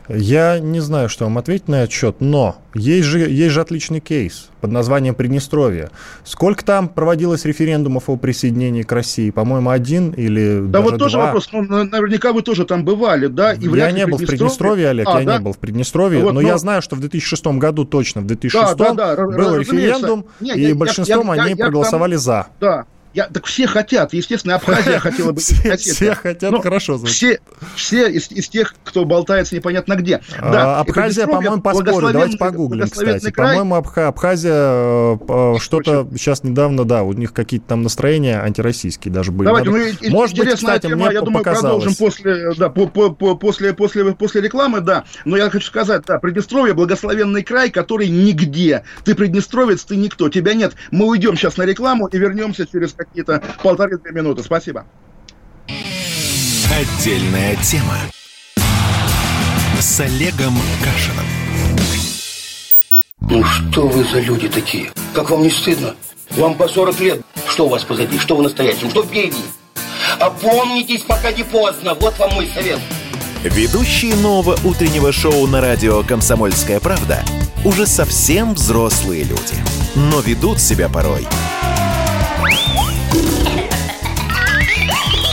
Я не знаю, что вам ответить на этот счет, но есть же, есть же отличный кейс под названием Приднестровье. Сколько там проводилось референдумов о присоединении к России? По-моему, один или Да даже вот тоже два? вопрос, ну, на- наверняка вы тоже там бывали, да? И я не был в Приднестровье, Олег, А, я да? не был в Приднестровье, Вот, но, но- я знаю, что в 2006 году точно, в 2006 Да, да, да, был разумеется. референдум, Не, и я- большинством я- я- они я проголосовали за. Да. Я, так все хотят, естественно, Абхазия хотела бы Все, хотят, Но хорошо. Все, все из, из тех, кто болтается непонятно где. А, Да, Абхазия, по-моему, благословенный- Давайте погуглим, кстати. край. По-моему, Абха- Абхазия э, что-то сейчас недавно, да, у них какие-то там настроения антироссийские даже были. Давайте, Надо- ну, Может быть, интересная кстати, тема, мне я думаю, показалось. продолжим после, да, по, по- по- после, после, после рекламы, да. Но я хочу сказать, да, Приднестровье благословенный край, который нигде. Ты приднестровец, ты никто, тебя нет. Мы уйдем сейчас на рекламу и вернемся через какие-то полторы-две минуты. Спасибо. Отдельная тема. С Олегом Кашиным. Ну что вы за люди такие? Как вам не стыдно? Вам по 40 лет. Что у вас позади? Что в настоящем? Что впереди? Опомнитесь, пока не поздно. Вот вам мой совет. Ведущие нового утреннего шоу на радио «Комсомольская правда» уже совсем взрослые люди. Но ведут себя порой.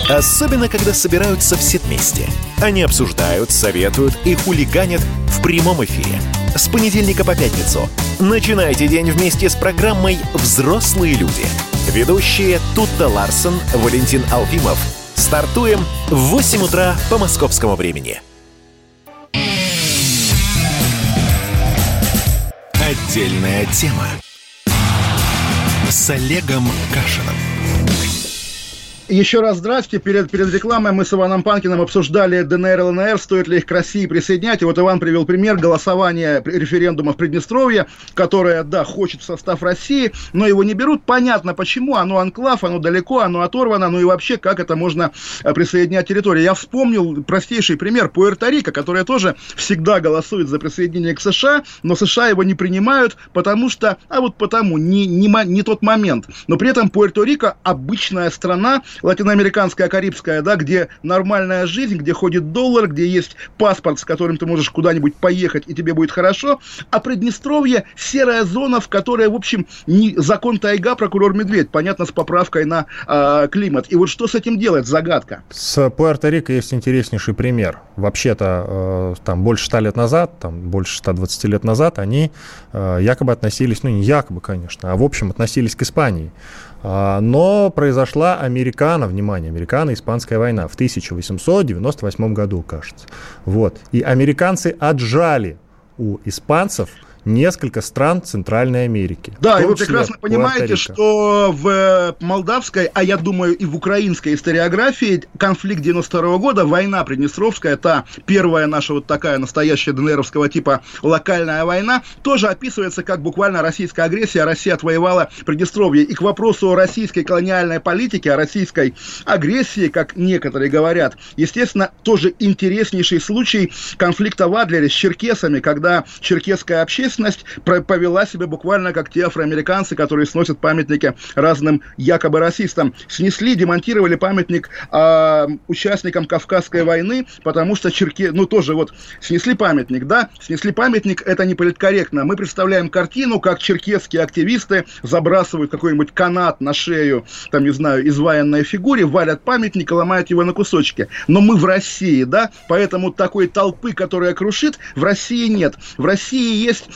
Особенно, когда собираются все вместе. Они обсуждают, советуют и хулиганят в прямом эфире. С понедельника по пятницу. Начинайте день вместе с программой «Взрослые люди». Ведущие Тутта Ларсон, Валентин Алфимов. Стартуем в 8 утра по московскому времени. Отдельная тема. С Олегом Кашиным. Еще раз здрасте. Перед, перед рекламой мы с Иваном Панкиным обсуждали ДНР и ЛНР, стоит ли их к России присоединять. И вот Иван привел пример голосования референдума в Приднестровье, которое, да, хочет в состав России, но его не берут. Понятно почему. Оно анклав, оно далеко, оно оторвано. Ну и вообще, как это можно э, присоединять территорию. Я вспомнил простейший пример Пуэрто-Рико, которая тоже всегда голосует за присоединение к США, но США его не принимают, потому что, а вот потому, не, не, не тот момент. Но при этом Пуэрто-Рико обычная страна, латиноамериканская, карибская, да, где нормальная жизнь, где ходит доллар, где есть паспорт, с которым ты можешь куда-нибудь поехать, и тебе будет хорошо. А Приднестровье – серая зона, в которой, в общем, не закон тайга, прокурор Медведь, понятно, с поправкой на а, климат. И вот что с этим делать, загадка. С Пуэрто-Рико есть интереснейший пример. Вообще-то, э, там, больше 100 лет назад, там, больше 120 лет назад, они э, якобы относились, ну, не якобы, конечно, а в общем относились к Испании. А, Но произошла американо, внимание, американо-испанская война в 1898 году, кажется. Вот. И американцы отжали у испанцев несколько стран Центральной Америки. Да, и вы прекрасно понимаете, что в э, молдавской, а я думаю и в украинской историографии конфликт 92 года, война Приднестровская, та первая наша вот такая настоящая ДНРовского типа локальная война, тоже описывается как буквально российская агрессия. Россия отвоевала Приднестровье. И к вопросу о российской колониальной политике, о российской агрессии, как некоторые говорят, естественно, тоже интереснейший случай конфликта в Адлере с черкесами, когда черкесская общественность про- повела себя буквально как те афроамериканцы, которые сносят памятники разным якобы расистам. Снесли, демонтировали памятник а, участникам Кавказской войны, потому что черке... Ну, тоже вот снесли памятник, да? Снесли памятник, это не политкорректно. Мы представляем картину, как черкесские активисты забрасывают какой-нибудь канат на шею, там, не знаю, изваянной фигуре, валят памятник и ломают его на кусочки. Но мы в России, да? Поэтому такой толпы, которая крушит, в России нет. В России есть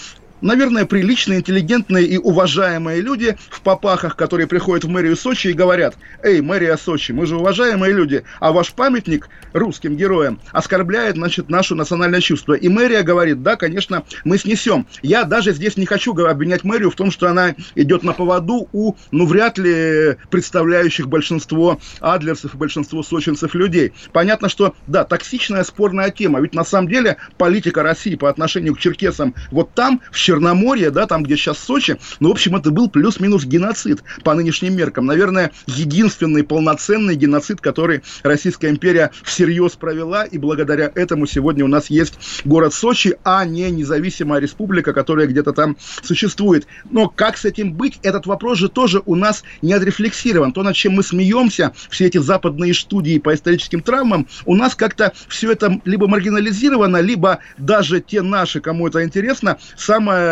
наверное, приличные, интеллигентные и уважаемые люди в попахах, которые приходят в мэрию Сочи и говорят, эй, мэрия Сочи, мы же уважаемые люди, а ваш памятник русским героям оскорбляет, значит, наше национальное чувство. И мэрия говорит, да, конечно, мы снесем. Я даже здесь не хочу обвинять мэрию в том, что она идет на поводу у, ну, вряд ли представляющих большинство адлерцев и большинство сочинцев людей. Понятно, что, да, токсичная спорная тема, ведь на самом деле политика России по отношению к черкесам вот там, в Черноморье, да, там, где сейчас Сочи. Ну, в общем, это был плюс-минус геноцид по нынешним меркам. Наверное, единственный полноценный геноцид, который Российская империя всерьез провела, и благодаря этому сегодня у нас есть город Сочи, а не независимая республика, которая где-то там существует. Но как с этим быть, этот вопрос же тоже у нас не отрефлексирован. То, над чем мы смеемся, все эти западные студии по историческим травмам, у нас как-то все это либо маргинализировано, либо даже те наши, кому это интересно, самое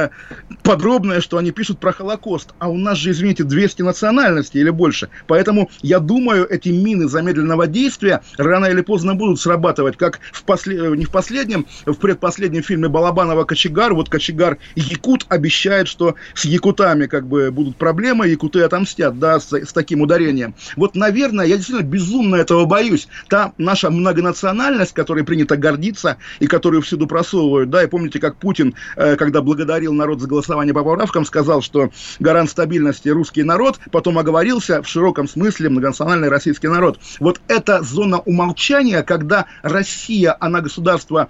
подробное, что они пишут про Холокост. А у нас же, извините, 200 национальностей или больше. Поэтому я думаю, эти мины замедленного действия рано или поздно будут срабатывать, как в после... не в последнем, в предпоследнем фильме Балабанова «Кочегар». Вот «Кочегар» Якут обещает, что с якутами как бы будут проблемы, якуты отомстят, да, с, с таким ударением. Вот, наверное, я действительно безумно этого боюсь. Та наша многонациональность, которой принято гордиться и которую всюду просовывают, да, и помните, как Путин, э, когда благодарил народ за голосование по поправкам, сказал, что гарант стабильности русский народ, потом оговорился в широком смысле многонациональный российский народ. Вот эта зона умолчания, когда Россия, она государство,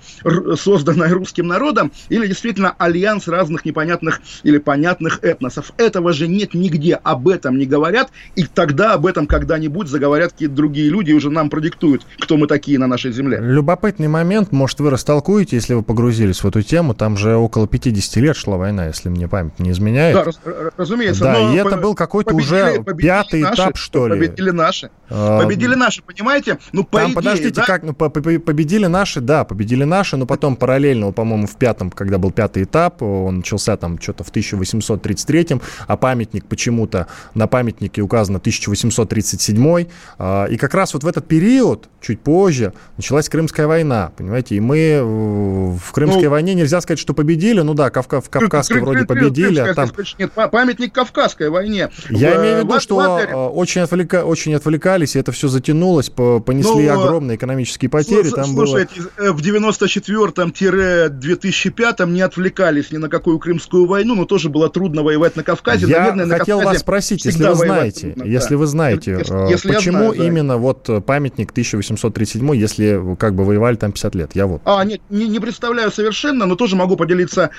созданное русским народом, или действительно альянс разных непонятных или понятных этносов. Этого же нет нигде, об этом не говорят, и тогда об этом когда-нибудь заговорят какие-то другие люди и уже нам продиктуют, кто мы такие на нашей земле. Любопытный момент, может, вы растолкуете, если вы погрузились в эту тему, там же около 50 лет шла война, если мне память не изменяет. Да, раз, разумеется. Да, и это был какой-то уже пятый наши, этап, что ли. Победили наши. А, победили наши, понимаете? Ну, по Там, идее, подождите, да? как, ну, победили наши, да, победили наши, но потом параллельно, по-моему, в пятом, когда был пятый этап, он начался там что-то в 1833, а памятник почему-то, на памятнике указано 1837, а, и как раз вот в этот период, чуть позже, началась Крымская война, понимаете, и мы в Крымской ну, войне нельзя сказать, что победили, ну да, Кавка, в Кавказской вроде победили, а там... Нет, памятник Кавказской войне. Я имею в виду, что очень, отвлека... очень отвлекались, и это все затянулось, понесли ну, огромные экономические потери. Там слушайте, было... Э, в 94-2005 не отвлекались ни на какую Крымскую войну, но тоже было трудно воевать на Кавказе. Я Наверное, на хотел Кавказе вас спросить, если вы знаете, трудно, если да. вы знаете, если, почему знаю, именно да. вот памятник 1837, если как бы воевали там 50 лет? Я вот. А, нет, не, не представляю совершенно, но тоже могу поделиться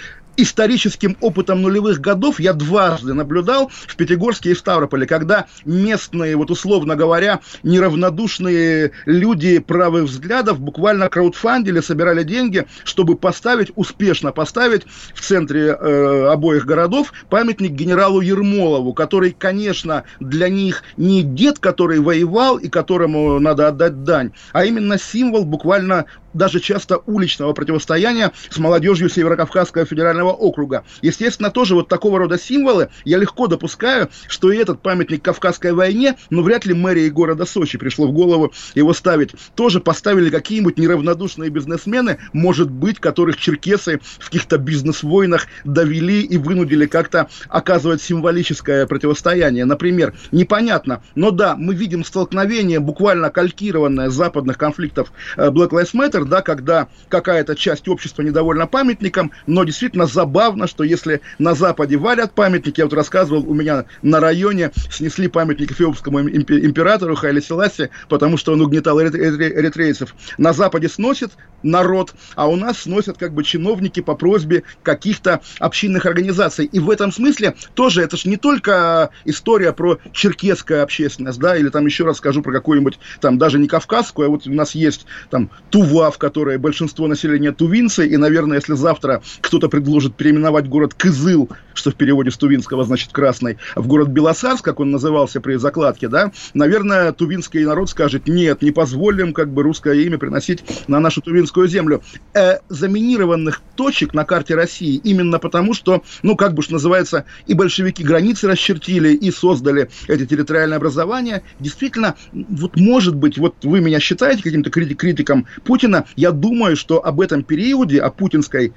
историческим опытом нулевых годов я дважды наблюдал в Пятигорске и в Ставрополе, когда местные, вот условно говоря, неравнодушные люди правых взглядов буквально краудфандили, собирали деньги, чтобы поставить, успешно поставить в центре э, обоих городов памятник генералу Ермолову, который, конечно, для них не дед, который воевал и которому надо отдать дань, а именно символ буквально даже часто уличного противостояния с молодежью Северокавказского федерального округа. Естественно, тоже вот такого рода символы я легко допускаю, что и этот памятник Кавказской войне, но вряд ли мэрии города Сочи пришло в голову его ставить. Тоже поставили какие-нибудь неравнодушные бизнесмены, может быть, которых черкесы в каких-то бизнес-войнах довели и вынудили как-то оказывать символическое противостояние. Например, непонятно, но да, мы видим столкновение, буквально калькированное западных конфликтов э, Black Lives Matter, пример, да, когда какая-то часть общества недовольна памятником, но действительно забавно, что если на Западе валят памятники, я вот рассказывал, у меня на районе снесли памятник эфиопскому императору Хайли Селаси, потому что он угнетал эритрейцев. На Западе сносит народ, а у нас сносят как бы чиновники по просьбе каких-то общинных организаций. И в этом смысле тоже это же не только история про черкесскую общественность, да, или там еще раз скажу про какую-нибудь там даже не кавказскую, а вот у нас есть там Тува в которой большинство населения тувинцы, и, наверное, если завтра кто-то предложит переименовать город Кызыл, что в переводе с тувинского значит красный, в город Белосарск, как он назывался при закладке, да, наверное, тувинский народ скажет, нет, не позволим как бы русское имя приносить на нашу тувинскую землю. Э, заминированных точек на карте России именно потому, что, ну, как бы что называется, и большевики границы расчертили, и создали эти территориальные образования, действительно, вот может быть, вот вы меня считаете каким-то критиком Путина, я думаю, что об этом периоде, о путинской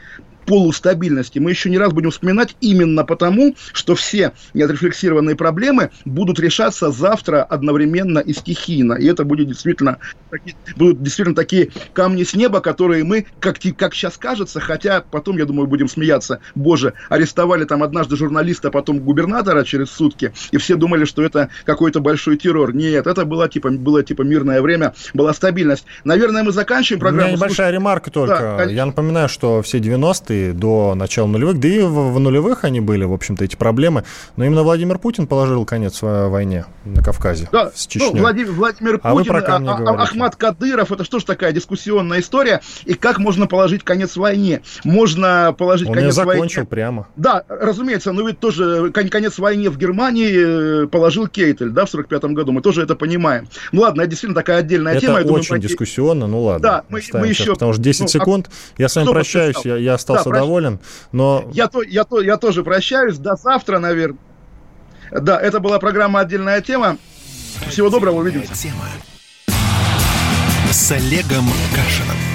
полустабильности мы еще не раз будем вспоминать именно потому, что все неотрефлексированные проблемы будут решаться завтра одновременно и стихийно. И это будет действительно, будут действительно такие камни с неба, которые мы, как, как сейчас кажется, хотя потом, я думаю, будем смеяться, боже, арестовали там однажды журналиста, потом губернатора через сутки, и все думали, что это какой-то большой террор. Нет, это было типа, было типа мирное время, была стабильность. Наверное, мы заканчиваем программу. У меня небольшая ремарка только. Да, Я напоминаю, что все 90-е и до начала нулевых, да и в, в нулевых они были, в общем-то, эти проблемы. Но именно Владимир Путин положил конец войне на Кавказе да, с Чечней. Ну, Владимир, Владимир а Путин, а, а, Ахмад Кадыров, это что ж такая дискуссионная история? И как можно положить конец войне? Можно положить Он конец войне... закончил прямо. Да, разумеется, но ведь тоже конец войне в Германии э, положил Кейтель, да, в 45 году. Мы тоже это понимаем. Ну ладно, это действительно такая отдельная это тема. Это очень думаю, дискуссионно, ну ладно. Да, мы, мы еще... Потому что 10 ну, секунд, а... я с вами прощаюсь, я, я остался да, доволен, но... Я, то, я, то, я тоже прощаюсь, до завтра, наверное. Да, это была программа «Отдельная тема». Всего доброго, увидимся. Тема с Олегом Кашином.